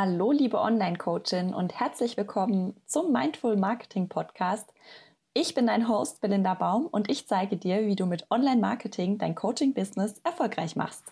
Hallo, liebe Online-Coachin und herzlich willkommen zum Mindful Marketing Podcast. Ich bin dein Host Belinda Baum und ich zeige dir, wie du mit Online-Marketing dein Coaching-Business erfolgreich machst.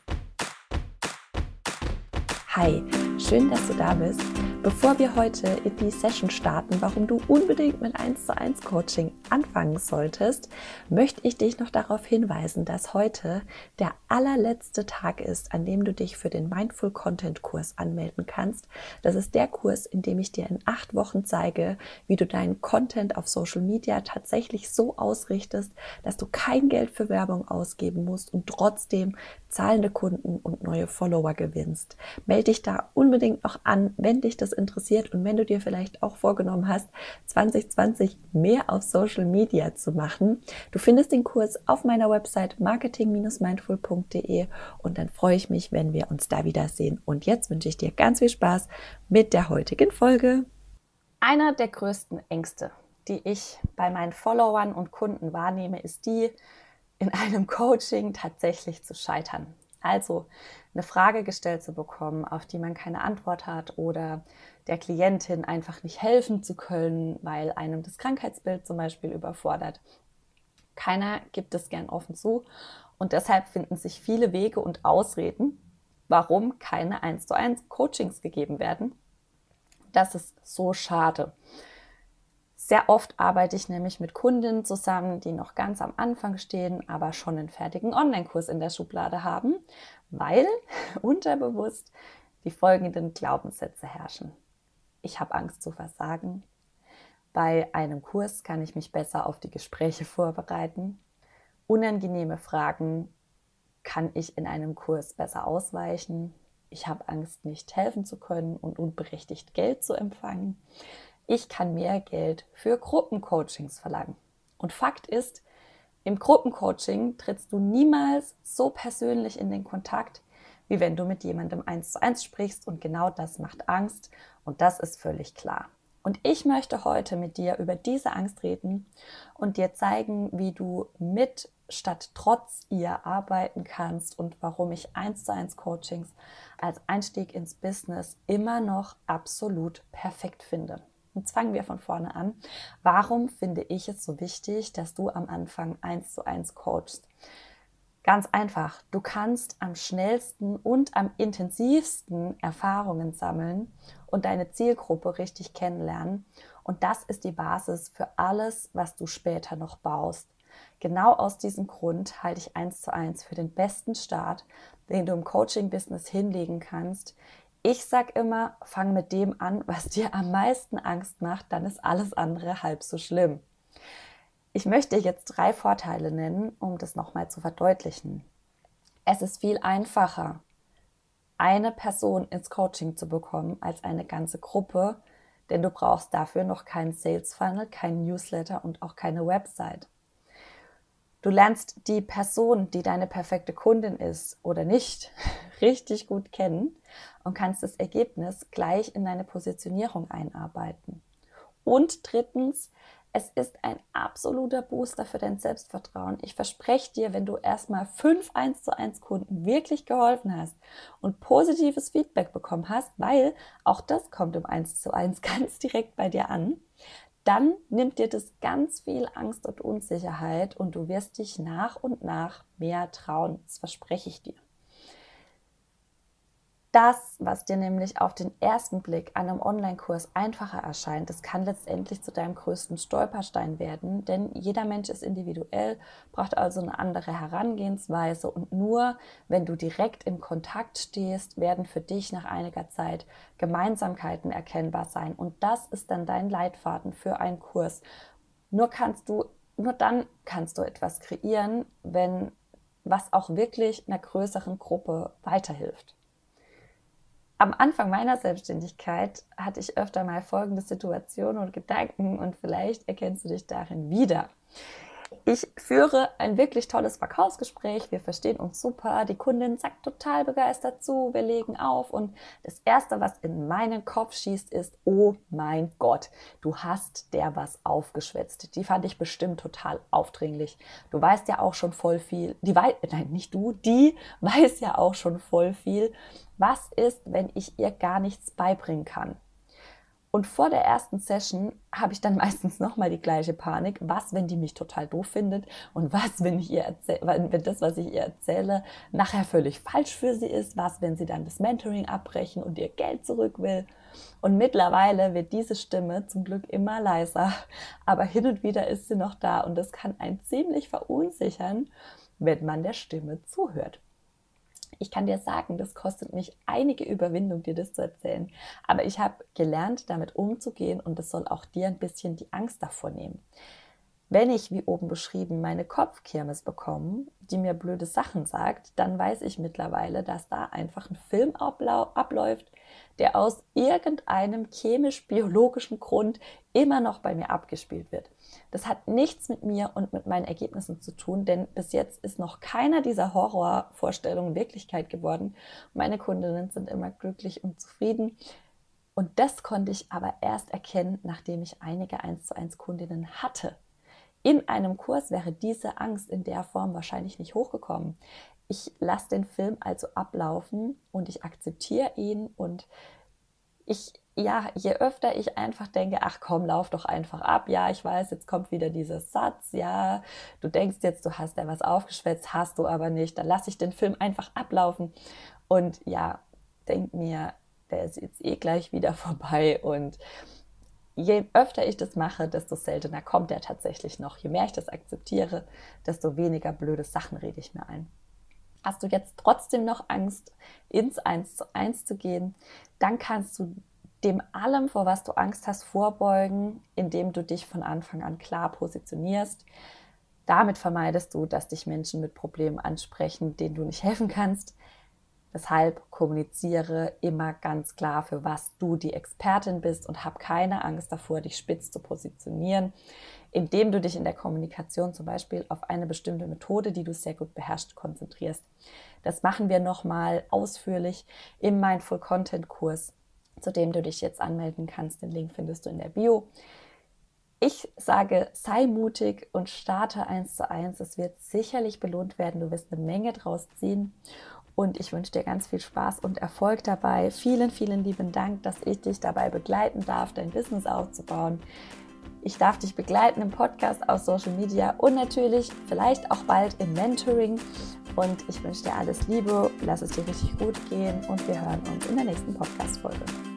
Hi, schön, dass du da bist. Bevor wir heute in die Session starten, warum du unbedingt mit 1 zu 1 Coaching anfangen solltest, möchte ich dich noch darauf hinweisen, dass heute der allerletzte Tag ist, an dem du dich für den Mindful Content Kurs anmelden kannst. Das ist der Kurs, in dem ich dir in acht Wochen zeige, wie du deinen Content auf Social Media tatsächlich so ausrichtest, dass du kein Geld für Werbung ausgeben musst und trotzdem zahlende Kunden und neue Follower gewinnst. Melde dich da unbedingt noch an, wenn dich das interessiert und wenn du dir vielleicht auch vorgenommen hast, 2020 mehr auf Social Media zu machen. Du findest den Kurs auf meiner Website marketing-mindful.de und dann freue ich mich, wenn wir uns da wiedersehen. Und jetzt wünsche ich dir ganz viel Spaß mit der heutigen Folge. Einer der größten Ängste, die ich bei meinen Followern und Kunden wahrnehme, ist die, in einem Coaching tatsächlich zu scheitern. Also eine Frage gestellt zu bekommen, auf die man keine Antwort hat oder der Klientin einfach nicht helfen zu können, weil einem das Krankheitsbild zum Beispiel überfordert. Keiner gibt es gern offen zu und deshalb finden sich viele Wege und Ausreden, warum keine 1 zu 1 Coachings gegeben werden. Das ist so schade. Sehr oft arbeite ich nämlich mit Kundinnen zusammen, die noch ganz am Anfang stehen, aber schon einen fertigen Online-Kurs in der Schublade haben, weil unterbewusst die folgenden Glaubenssätze herrschen. Ich habe Angst zu versagen. Bei einem Kurs kann ich mich besser auf die Gespräche vorbereiten. Unangenehme Fragen kann ich in einem Kurs besser ausweichen. Ich habe Angst, nicht helfen zu können und unberechtigt Geld zu empfangen ich kann mehr Geld für Gruppencoachings verlangen. Und Fakt ist, im Gruppencoaching trittst du niemals so persönlich in den Kontakt, wie wenn du mit jemandem eins zu eins sprichst und genau das macht Angst und das ist völlig klar. Und ich möchte heute mit dir über diese Angst reden und dir zeigen, wie du mit statt trotz ihr arbeiten kannst und warum ich eins zu eins Coachings als Einstieg ins Business immer noch absolut perfekt finde. Jetzt fangen wir von vorne an. Warum finde ich es so wichtig, dass du am Anfang eins zu eins coachst? Ganz einfach, du kannst am schnellsten und am intensivsten Erfahrungen sammeln und deine Zielgruppe richtig kennenlernen. Und das ist die Basis für alles, was du später noch baust. Genau aus diesem Grund halte ich eins zu eins für den besten Start, den du im Coaching-Business hinlegen kannst, ich sag immer, fang mit dem an, was dir am meisten Angst macht, dann ist alles andere halb so schlimm. Ich möchte jetzt drei Vorteile nennen, um das nochmal zu verdeutlichen. Es ist viel einfacher, eine Person ins Coaching zu bekommen als eine ganze Gruppe, denn du brauchst dafür noch keinen Sales Funnel, keinen Newsletter und auch keine Website. Du lernst die Person, die deine perfekte Kundin ist oder nicht, richtig gut kennen und kannst das Ergebnis gleich in deine Positionierung einarbeiten. Und drittens, es ist ein absoluter Booster für dein Selbstvertrauen. Ich verspreche dir, wenn du erstmal fünf 1 zu 1 Kunden wirklich geholfen hast und positives Feedback bekommen hast, weil auch das kommt im 1 zu 1 ganz direkt bei dir an, dann nimmt dir das ganz viel Angst und Unsicherheit und du wirst dich nach und nach mehr trauen. Das verspreche ich dir. Das, was dir nämlich auf den ersten Blick an einem Online-Kurs einfacher erscheint, das kann letztendlich zu deinem größten Stolperstein werden, denn jeder Mensch ist individuell, braucht also eine andere Herangehensweise und nur wenn du direkt im Kontakt stehst, werden für dich nach einiger Zeit Gemeinsamkeiten erkennbar sein und das ist dann dein Leitfaden für einen Kurs. Nur kannst du, nur dann kannst du etwas kreieren, wenn was auch wirklich einer größeren Gruppe weiterhilft am Anfang meiner Selbstständigkeit hatte ich öfter mal folgende Situationen und Gedanken und vielleicht erkennst du dich darin wieder. Ich führe ein wirklich tolles Verkaufsgespräch. Wir verstehen uns super. Die Kundin sagt total begeistert zu. Wir legen auf. Und das Erste, was in meinen Kopf schießt, ist, oh mein Gott, du hast der was aufgeschwätzt. Die fand ich bestimmt total aufdringlich. Du weißt ja auch schon voll viel. Die weiß, nein, nicht du, die weiß ja auch schon voll viel. Was ist, wenn ich ihr gar nichts beibringen kann? Und vor der ersten Session habe ich dann meistens nochmal die gleiche Panik. Was, wenn die mich total doof findet? Und was, wenn ich ihr erzähle, wenn das, was ich ihr erzähle, nachher völlig falsch für sie ist? Was, wenn sie dann das Mentoring abbrechen und ihr Geld zurück will? Und mittlerweile wird diese Stimme zum Glück immer leiser. Aber hin und wieder ist sie noch da und das kann einen ziemlich verunsichern, wenn man der Stimme zuhört. Ich kann dir sagen, das kostet mich einige Überwindung, dir das zu erzählen. Aber ich habe gelernt, damit umzugehen und es soll auch dir ein bisschen die Angst davor nehmen. Wenn ich, wie oben beschrieben, meine Kopfkirmes bekomme, die mir blöde Sachen sagt, dann weiß ich mittlerweile, dass da einfach ein Film abläuft, der aus irgendeinem chemisch-biologischen Grund immer noch bei mir abgespielt wird. Das hat nichts mit mir und mit meinen Ergebnissen zu tun, denn bis jetzt ist noch keiner dieser Horrorvorstellungen Wirklichkeit geworden. Meine Kundinnen sind immer glücklich und zufrieden. Und das konnte ich aber erst erkennen, nachdem ich einige 1 zu 1 Kundinnen hatte. In einem Kurs wäre diese Angst in der Form wahrscheinlich nicht hochgekommen. Ich lasse den Film also ablaufen und ich akzeptiere ihn und ich, ja, je öfter ich einfach denke, ach komm, lauf doch einfach ab. Ja, ich weiß, jetzt kommt wieder dieser Satz. Ja, du denkst jetzt, du hast da was aufgeschwätzt, hast du aber nicht. Dann lasse ich den Film einfach ablaufen und ja, denk mir, der ist jetzt eh gleich wieder vorbei und je öfter ich das mache, desto seltener kommt er tatsächlich noch. Je mehr ich das akzeptiere, desto weniger blöde Sachen rede ich mir ein. Hast du jetzt trotzdem noch Angst, ins Eins zu eins zu gehen, dann kannst du dem allem, vor was du Angst hast, vorbeugen, indem du dich von Anfang an klar positionierst. Damit vermeidest du, dass dich Menschen mit Problemen ansprechen, denen du nicht helfen kannst. Deshalb kommuniziere immer ganz klar, für was du die Expertin bist und hab keine Angst davor, dich spitz zu positionieren, indem du dich in der Kommunikation zum Beispiel auf eine bestimmte Methode, die du sehr gut beherrschst, konzentrierst. Das machen wir nochmal ausführlich im Mindful Content Kurs, zu dem du dich jetzt anmelden kannst. Den Link findest du in der Bio. Ich sage, sei mutig und starte eins zu eins. Es wird sicherlich belohnt werden. Du wirst eine Menge draus ziehen. Und ich wünsche dir ganz viel Spaß und Erfolg dabei. Vielen, vielen lieben Dank, dass ich dich dabei begleiten darf, dein Business aufzubauen. Ich darf dich begleiten im Podcast auf Social Media und natürlich vielleicht auch bald im Mentoring. Und ich wünsche dir alles Liebe, lass es dir richtig gut gehen und wir hören uns in der nächsten Podcast-Folge.